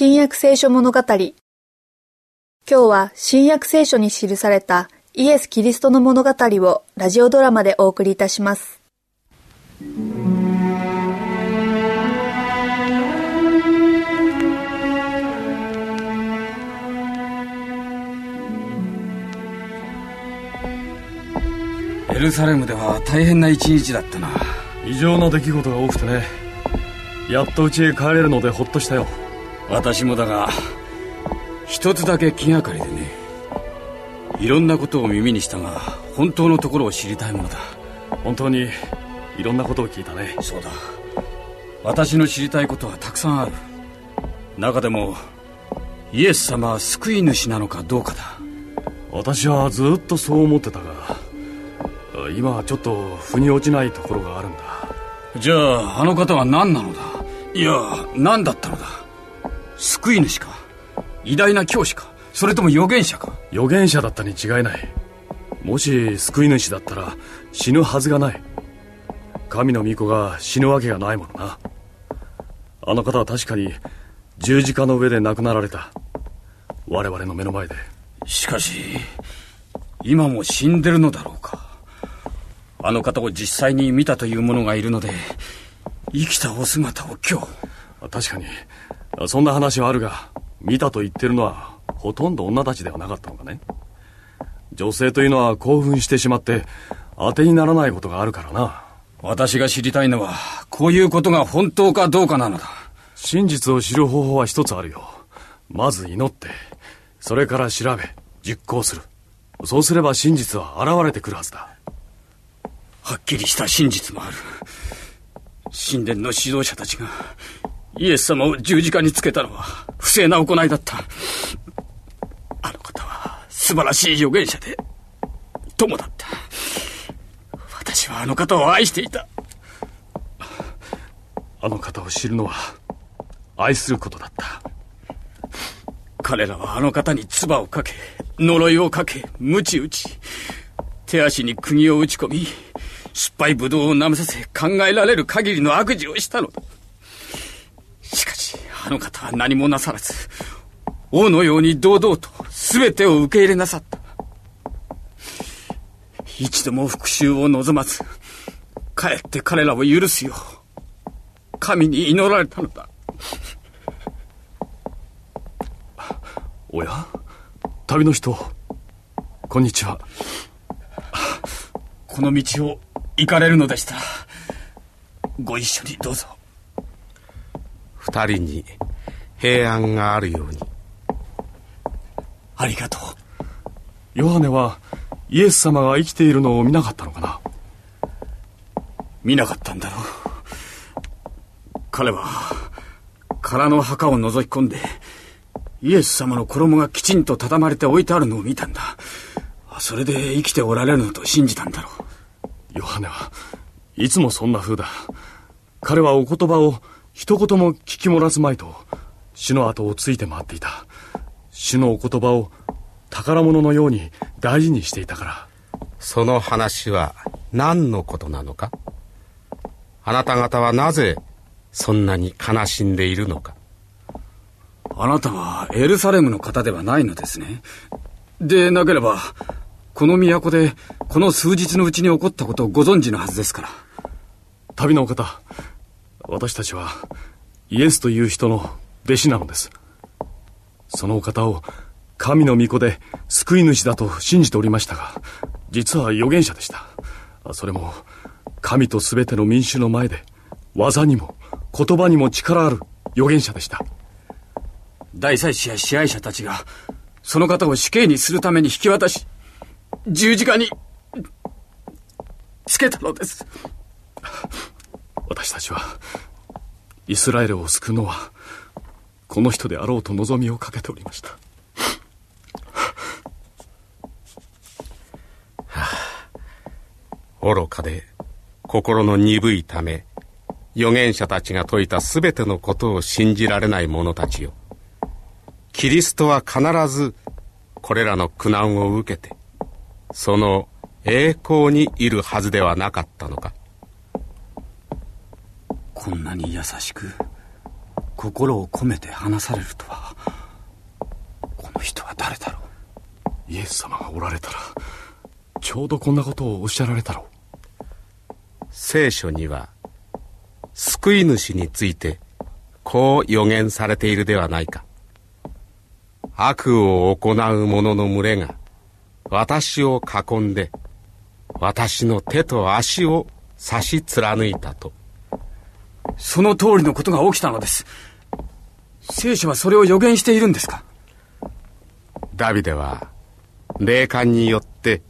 新約聖書物語。今日は新約聖書に記されたイエス・キリストの物語をラジオドラマでお送りいたします。エルサレムでは大変な一日だったな。異常な出来事が多くてね。やっと家へ帰れるのでほっとしたよ私もだが一つだけ気がかりでね。いろんなことを耳にしたが本当のところを知りたいものだ。本当にいろんなことを聞いたね。そうだ。私の知りたいことはたくさんある。中でもイエス様は救い主なのかどうかだ。私はずっとそう思ってたが今はちょっと腑に落ちないところがあるんだ。じゃああの方は何なのだ？いや何だったのだ？救い主か？偉大な教師か？それとも預言者か？預言者だったに違いない。もし救い主だったら死ぬはずがない。神の御子が死ぬわけがないものな。あの方は確かに十字架の上で亡くなられた。我々の目の前で。しかし今も死んでるのだろうか？あの方を実際に見たという者がいるので生きたお姿を今日。確かにそんな話はあるが見たと言ってるのはほとんど女たちではなかったのかね。女性というのは興奮してしまって当てにならないことがあるからな。私が知りたいのはこういうことが本当かどうかなのだ。真実を知る方法は一つあるよ。まず祈ってそれから調べ実行する。そうすれば真実は現れてくるはずだ。はっきりした真実もある。神殿の指導者たちがイエス様を十字架につけたのは不正な行いだった。あの方は素晴らしい預言者で友だった。私はあの方を愛していた。あの方を知るのは愛することだった。彼らはあの方に唾をかけ呪いをかけ鞭打ち手足に釘を打ち込み失敗ぶどうを舐めさせ考えられる限りの悪事をしたのだあの方は何もなさらず王のように堂々と全てを受け入れなさった。一度も復讐を望まずかえって彼らを許すよう神に祈られたのだ。おや？旅の人こんにちは。この道を行かれるのでしたらご一緒にどうぞ二人に平安があるように。ありがとう。ヨハネはイエス様が生きているのを見なかったのかな？見なかったんだろう。彼は空の墓を覗き込んでイエス様の衣がきちんと畳まれて置いてあるのを見たんだ。それで生きておられるのと信じたんだろう。ヨハネはいつもそんな風だ。彼はお言葉を一言も聞き漏らすまいと死の後をついて回っていた。死のお言葉を宝物のように大事にしていたから。その話は何のことなのか？あなた方はなぜそんなに悲しんでいるのか？あなたはエルサレムの方ではないのですね。でなければこの都でこの数日のうちに起こったことをご存知のはずですから。旅のお方私たちはイエスという人の弟子なのです。そのお方を神の御子で救い主だと信じておりましたが実は預言者でした。それも神と全ての民衆の前で技にも言葉にも力ある預言者でした。大祭司や支配者たちがその方を死刑にするために引き渡し十字架につけたのです。私たちはイスラエルを救うのはこの人であろうと望みをかけておりました。はあ、愚かで心の鈍いため預言者たちが説いた全てのことを信じられない者たちよ。キリストは必ずこれらの苦難を受けてその栄光にいるはずではなかったのか。こんなに優しく心を込めて話されるとは。この人は誰だろう？イエス様がおられたらちょうどこんなことをおっしゃられたろう。聖書には救い主についてこう予言されているではないか。悪を行う者の群れが私を囲んで私の手と足を差し貫いたと。その通りのことが起きたのです。聖書はそれを予言しているんですか？ダビデは霊感によって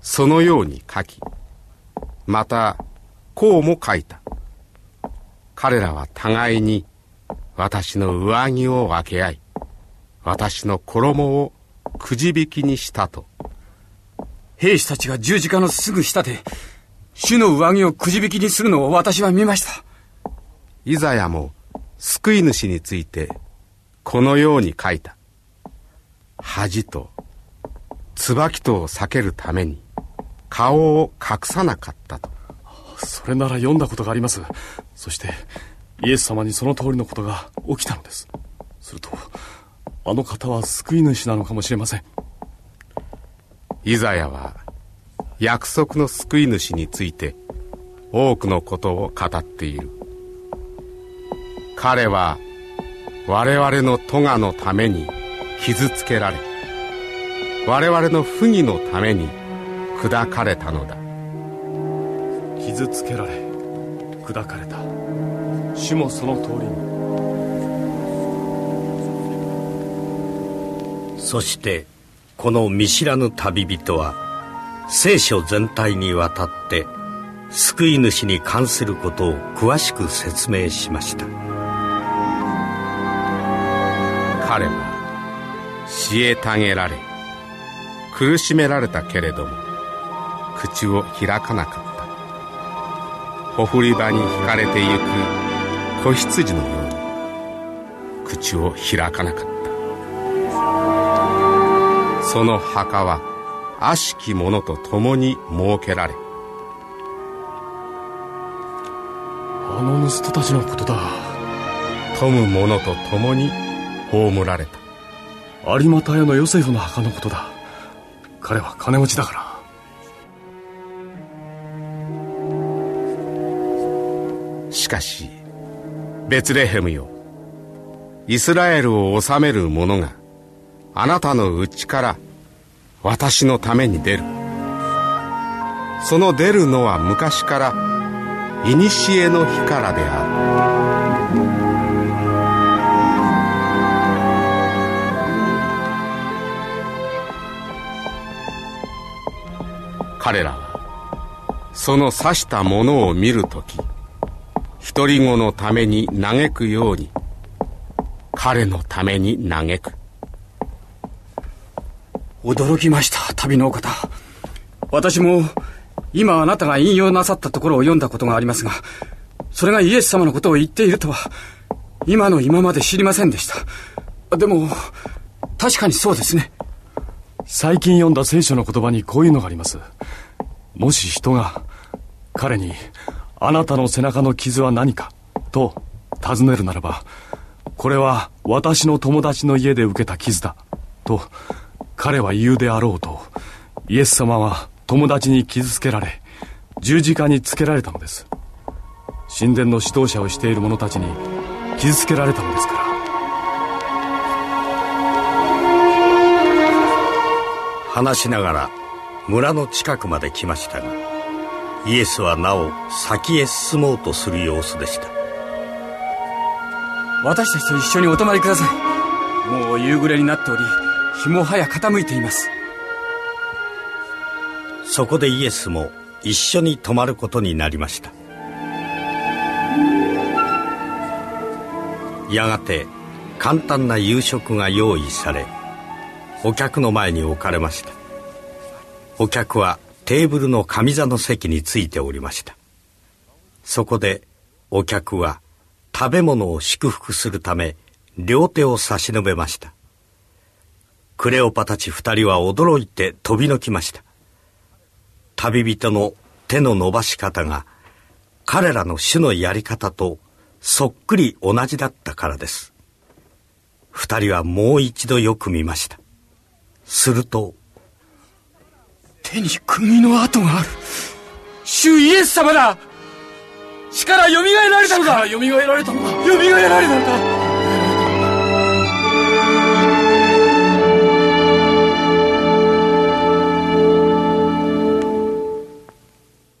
そのように書きまたこうも書いた。彼らは互いに私の上着を分け合い私の衣をくじ引きにしたと。兵士たちが十字架のすぐ下で主の上着をくじ引きにするのを私は見ましたイザヤも救い主についてこのように書いた。恥と椿とを避けるために顔を隠さなかったと。それなら読んだことがあります。そしてイエス様にその通りのことが起きたのです。するとあの方は救い主なのかもしれません。イザヤは約束の救い主について多くのことを語っている彼は我々の咎のために傷つけられ我々の不義のために砕かれたのだ。傷つけられ砕かれた。主もその通りに。そしてこの見知らぬ旅人は聖書全体にわたって救い主に関することを詳しく説明しました彼は虐げられ苦しめられたけれども口を開かなかった。ほふり場に引かれてゆく子羊のように口を開かなかった。その墓は悪しき者と共に設けられあの盗人たちのことだ。富む者と共に葬られた。有馬屋のヨセフの墓のことだ。彼は金持ちだから。しかしベツレヘムよ。イスラエルを治める者があなたの内から私のために出る。その出るのは昔から古の日からである彼らはその刺したものを見るとき独り子のために嘆くように彼のために嘆く。驚きました旅のお方。私も今あなたが引用なさったところを読んだことがありますがそれがイエス様のことを言っているとは今の今まで知りませんでした。でも確かにそうですね。最近読んだ聖書の言葉にこういうのがあります。もし人が彼にあなたの背中の傷は何かと尋ねるならばこれは私の友達の家で受けた傷だと彼は言うであろうとイエス様は友達に傷つけられ十字架につけられたのです。神殿の指導者をしている者たちに傷つけられたのですから。話しながら村の近くまで来ましたがイエスはなお先へ進もうとする様子でした。私たちと一緒にお泊まりください。もう夕暮れになっており日も早傾いています。そこでイエスも一緒に泊まることになりました。やがて簡単な夕食が用意されお客の前に置かれました。お客はテーブルの上座の席についておりました。そこでお客は食べ物を祝福するため両手を差し伸べました。クレオパたち二人は驚いて飛びのきました。旅人の手の伸ばし方が彼らの主のやり方とそっくり同じだったからです。二人はもう一度よく見ました。すると手に釘の跡がある。主イエス様だ。死から蘇られたのだ蘇られたのだ蘇られたのだ